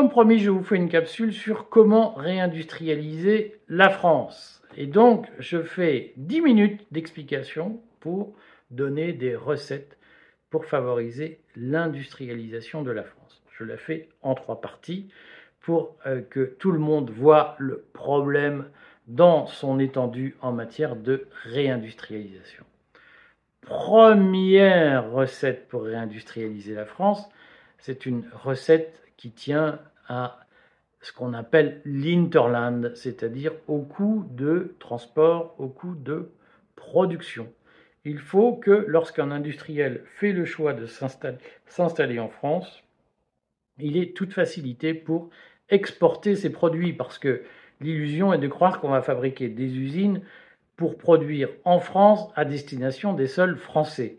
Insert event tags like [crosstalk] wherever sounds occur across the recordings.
comme promis, je vous fais une capsule sur comment réindustrialiser la France. Et donc, je fais 10 minutes d'explication pour donner des recettes pour favoriser l'industrialisation de la France. Je la fais en trois parties pour euh, que tout le monde voit le problème dans son étendue en matière de réindustrialisation. Première recette pour réindustrialiser la France, c'est une recette qui tient à ce qu'on appelle l'interland, c'est-à-dire au coût de transport, au coût de production. Il faut que lorsqu'un industriel fait le choix de s'installer en France, il ait toute facilité pour exporter ses produits, parce que l'illusion est de croire qu'on va fabriquer des usines pour produire en France à destination des seuls Français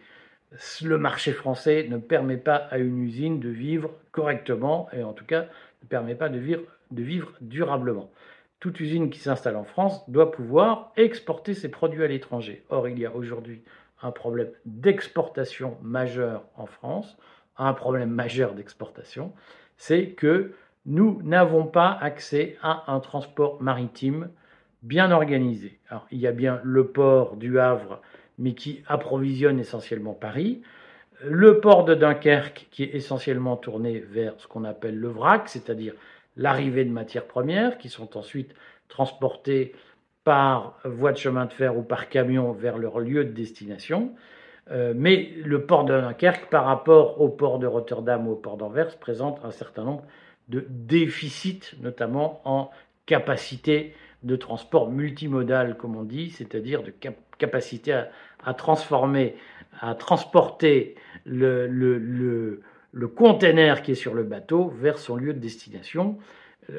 le marché français ne permet pas à une usine de vivre correctement et en tout cas ne permet pas de vivre, durablement. Toute usine qui s'installe en France doit pouvoir exporter ses produits à l'étranger. Or, il y a aujourd'hui un problème d'exportation majeur en France, un problème majeur d'exportation, c'est que nous n'avons pas accès à un transport maritime bien organisé. Alors, il y a bien le port du Havre mais qui approvisionne essentiellement Paris. Le port de Dunkerque, qui est essentiellement tourné vers ce qu'on appelle le vrac, c'est-à-dire l'arrivée de matières premières, qui sont ensuite transportées par voie de chemin de fer ou par camion vers leur lieu de destination. Euh, mais le port de Dunkerque, par rapport au port de Rotterdam ou au port d'Anvers, présente un certain nombre de déficits, notamment en capacité de transport multimodal, comme on dit, c'est-à-dire de capacité à, transformer, à transporter le, le, le, container qui est sur le bateau vers son lieu de destination.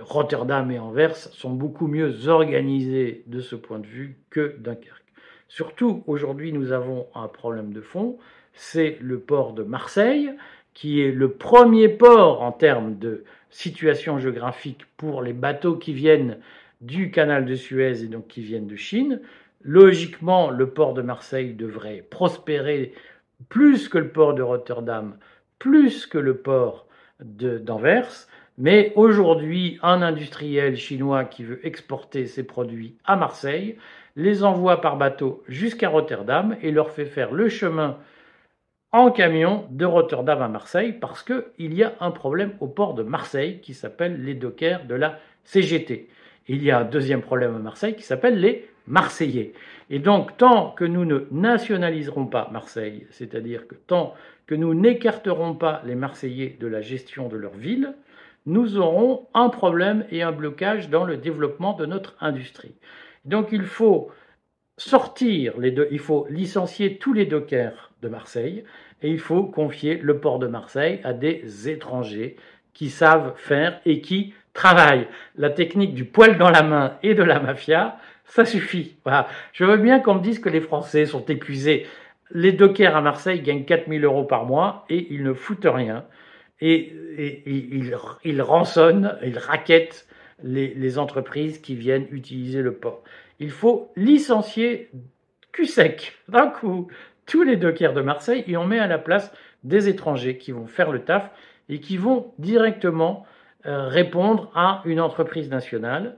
Rotterdam et Anvers sont beaucoup mieux organisés de ce point de vue que Dunkerque. Surtout, aujourd'hui, nous avons un problème de fond, c'est le port de Marseille, qui est le premier port en termes de situation géographique pour les bateaux qui viennent du canal de Suez et donc qui viennent de Chine. Logiquement, le port de Marseille devrait prospérer plus que le port de Rotterdam, plus que le port d'Anvers. Mais aujourd'hui, un industriel chinois qui veut exporter ses produits à Marseille les envoie par bateau jusqu'à Rotterdam et leur fait faire le chemin en camion de Rotterdam à Marseille parce qu'il y a un problème au port de Marseille qui s'appelle les dockers de la CGT il y a un deuxième problème à Marseille qui s'appelle les Marseillais. Et donc, tant que nous ne nationaliserons pas Marseille, c'est-à-dire que tant que nous n'écarterons pas les Marseillais de la gestion de leur ville, nous aurons un problème et un blocage dans le développement de notre industrie. Donc, il faut sortir les deux, il faut licencier tous les dockers de Marseille et il faut confier le port de Marseille à des étrangers qui savent faire et qui travail, la technique du poil dans la main et de la mafia, ça suffit. Je veux bien qu'on me dise que les Français sont épuisés. Les dockers à Marseille gagnent 4000 euros par mois et ils ne foutent rien. Et, ils, rançonnent, ils raquettent les, entreprises qui viennent utiliser le port. Il faut licencier cul sec d'un coup tous les dockers de Marseille et on met à la place des étrangers qui vont faire le taf et qui vont directement euh, répondre à une entreprise nationale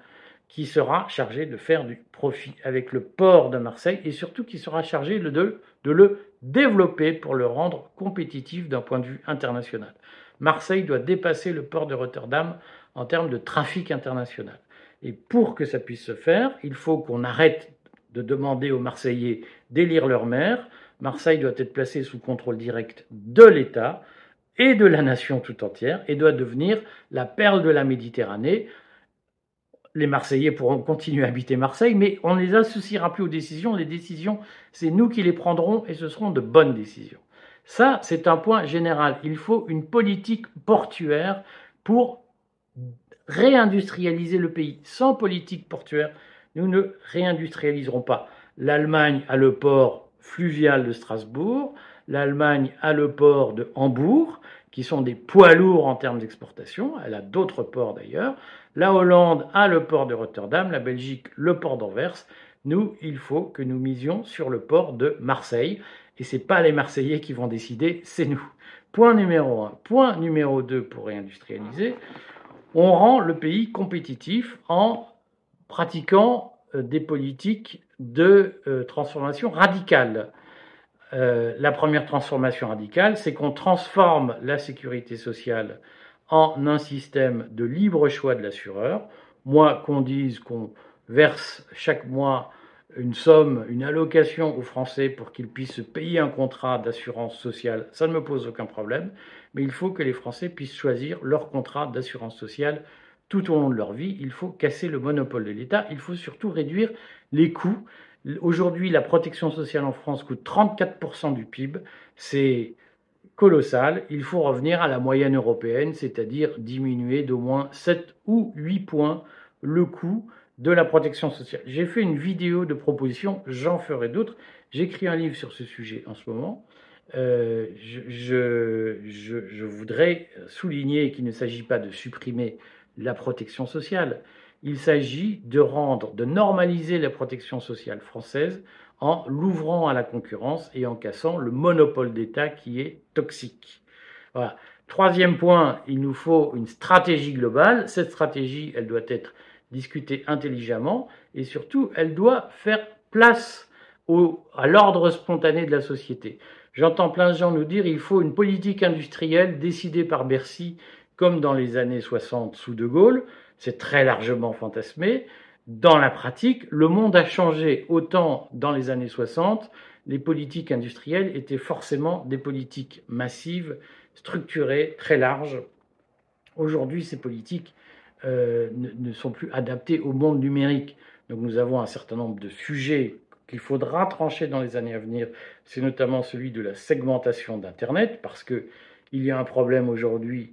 qui sera chargée de faire du profit avec le port de Marseille et surtout qui sera chargée de, de le développer pour le rendre compétitif d'un point de vue international. Marseille doit dépasser le port de Rotterdam en termes de trafic international. Et pour que ça puisse se faire, il faut qu'on arrête de demander aux Marseillais d'élire leur maire. Marseille doit être placée sous contrôle direct de l'État et de la nation tout entière et doit devenir la perle de la Méditerranée. Les Marseillais pourront continuer à habiter Marseille, mais on ne les associera plus aux décisions. Les décisions, c'est nous qui les prendrons et ce seront de bonnes décisions. Ça, c'est un point général. Il faut une politique portuaire pour réindustrialiser le pays. Sans politique portuaire, nous ne réindustrialiserons pas. L'Allemagne a le port fluvial de Strasbourg, l'Allemagne a le port de Hambourg, qui sont des poids lourds en termes d'exportation. Elle a d'autres ports d'ailleurs. La Hollande a le port de Rotterdam, la Belgique le port d'Anvers. Nous, il faut que nous misions sur le port de Marseille. Et ce n'est pas les Marseillais qui vont décider, c'est nous. Point numéro un. Point numéro deux pour réindustrialiser. on rend le pays compétitif en pratiquant euh, des politiques de euh, transformation radicale. Euh, la première transformation radicale, c'est qu'on transforme la sécurité sociale en un système de libre choix de l'assureur. Moi, qu'on dise qu'on verse chaque mois une somme, une allocation aux Français pour qu'ils puissent payer un contrat d'assurance sociale, ça ne me pose aucun problème, mais il faut que les Français puissent choisir leur contrat d'assurance sociale tout au long de leur vie. Il faut casser le monopole de l'État, il faut surtout réduire les coûts. Aujourd'hui, la protection sociale en France coûte 34% du PIB, c'est colossal. Il faut revenir à la moyenne européenne, c'est-à-dire diminuer d'au moins 7 ou 8 points le coût de la protection sociale. J'ai fait une vidéo de proposition, j'en ferai d'autres. J'écris un livre sur ce sujet en ce moment. Euh, je, voudrais souligner qu'il ne s'agit pas de supprimer la protection sociale. Il s'agit de rendre, de normaliser la protection sociale française en l'ouvrant à la concurrence et en cassant le monopole d'État qui est toxique. Troisième point, il nous faut une stratégie globale. Cette stratégie, elle doit être discuter intelligemment et surtout, elle doit faire place à l'ordre spontané de la société. J'entends plein de gens nous dire il faut une politique industrielle décidée par Bercy comme dans les années 60 sous De Gaulle. C'est très largement fantasmé. Dans la pratique, le monde a changé. Autant dans les années 60, les politiques industrielles étaient forcément des politiques massives, structurées, très larges. Aujourd'hui, ces politiques euh, ne, sont plus adaptés au monde numérique. Donc nous avons un certain nombre de sujets qu'il faudra trancher dans les années à venir. C'est notamment celui de la segmentation d'Internet, parce qu'il y a un problème aujourd'hui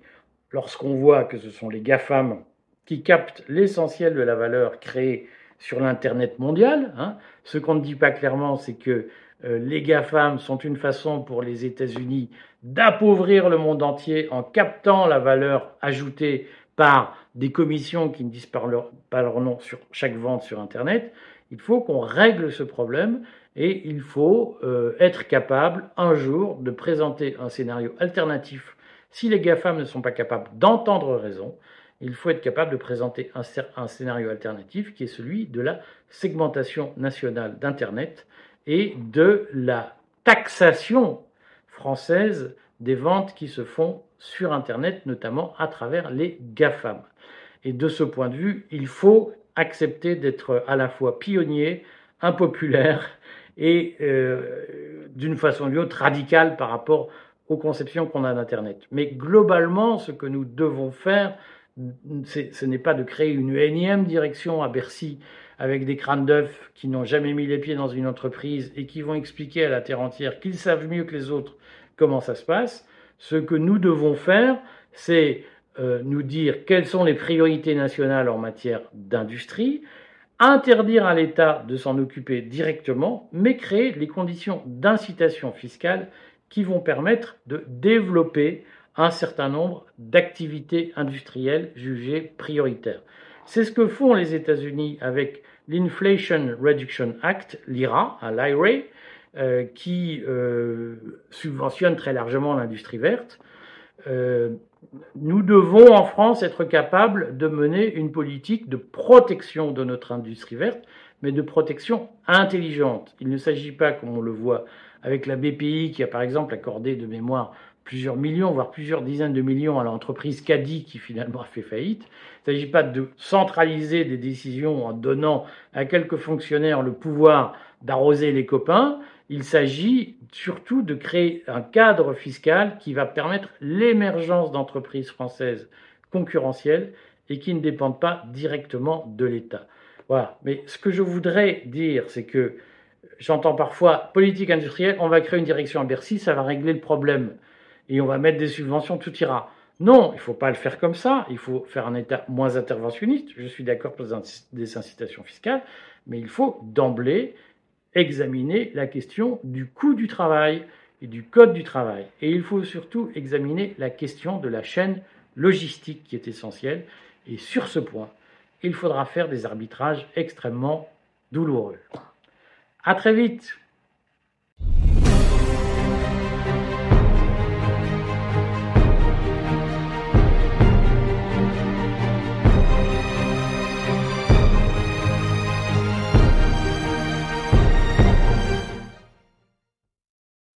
lorsqu'on voit que ce sont les GAFAM qui captent l'essentiel de la valeur créée sur l'Internet mondial. Hein. Ce qu'on ne dit pas clairement, c'est que euh, les GAFAM sont une façon pour les États-Unis d'appauvrir le monde entier en captant la valeur ajoutée par des commissions qui ne disent pas leur, nom sur chaque vente sur Internet, il faut qu'on règle ce problème et il faut euh, être capable un jour de présenter un scénario alternatif. Si les GAFAM ne sont pas capables d'entendre raison, il faut être capable de présenter un, scénario alternatif qui est celui de la segmentation nationale d'Internet et de la taxation française des ventes qui se font sur Internet, notamment à travers les GAFAM. Et de ce point de vue, il faut accepter d'être à la fois pionnier, impopulaire [laughs] et euh, d'une façon ou d'une autre radical par rapport aux conceptions qu'on a d'Internet. Mais globalement, ce que nous devons faire, ce n'est pas de créer une énième direction à Bercy avec des crânes d'œufs qui n'ont jamais mis les pieds dans une entreprise et qui vont expliquer à la terre entière qu'ils savent mieux que les autres comment ça se passe. Ce que nous devons faire, c'est euh, nous dire quelles sont les priorités nationales en matière d'industrie, interdire à l'État de s'en occuper directement, mais créer les conditions d'incitation fiscale qui vont permettre de développer un certain nombre d'activités industrielles jugées prioritaires. C'est ce que font les États-Unis avec l'Inflation Reduction Act, l'IRA, l'IRA, euh, qui euh, subventionne très largement l'industrie verte. Euh, nous devons en France être capables de mener une politique de protection de notre industrie verte, mais de protection intelligente. Il ne s'agit pas, comme on le voit avec la BPI, qui a par exemple accordé de mémoire plusieurs millions, voire plusieurs dizaines de millions à l'entreprise Caddy qui finalement a fait faillite. Il ne s'agit pas de centraliser des décisions en donnant à quelques fonctionnaires le pouvoir d'arroser les copains. Il s'agit surtout de créer un cadre fiscal qui va permettre l'émergence d'entreprises françaises concurrentielles et qui ne dépendent pas directement de l'État. Voilà. Mais ce que je voudrais dire, c'est que j'entends parfois politique industrielle, on va créer une direction à Bercy, ça va régler le problème et on va mettre des subventions, tout ira. Non, il ne faut pas le faire comme ça. Il faut faire un État moins interventionniste. Je suis d'accord pour des incitations fiscales, mais il faut d'emblée examiner la question du coût du travail et du code du travail. Et il faut surtout examiner la question de la chaîne logistique qui est essentielle. Et sur ce point, il faudra faire des arbitrages extrêmement douloureux. À très vite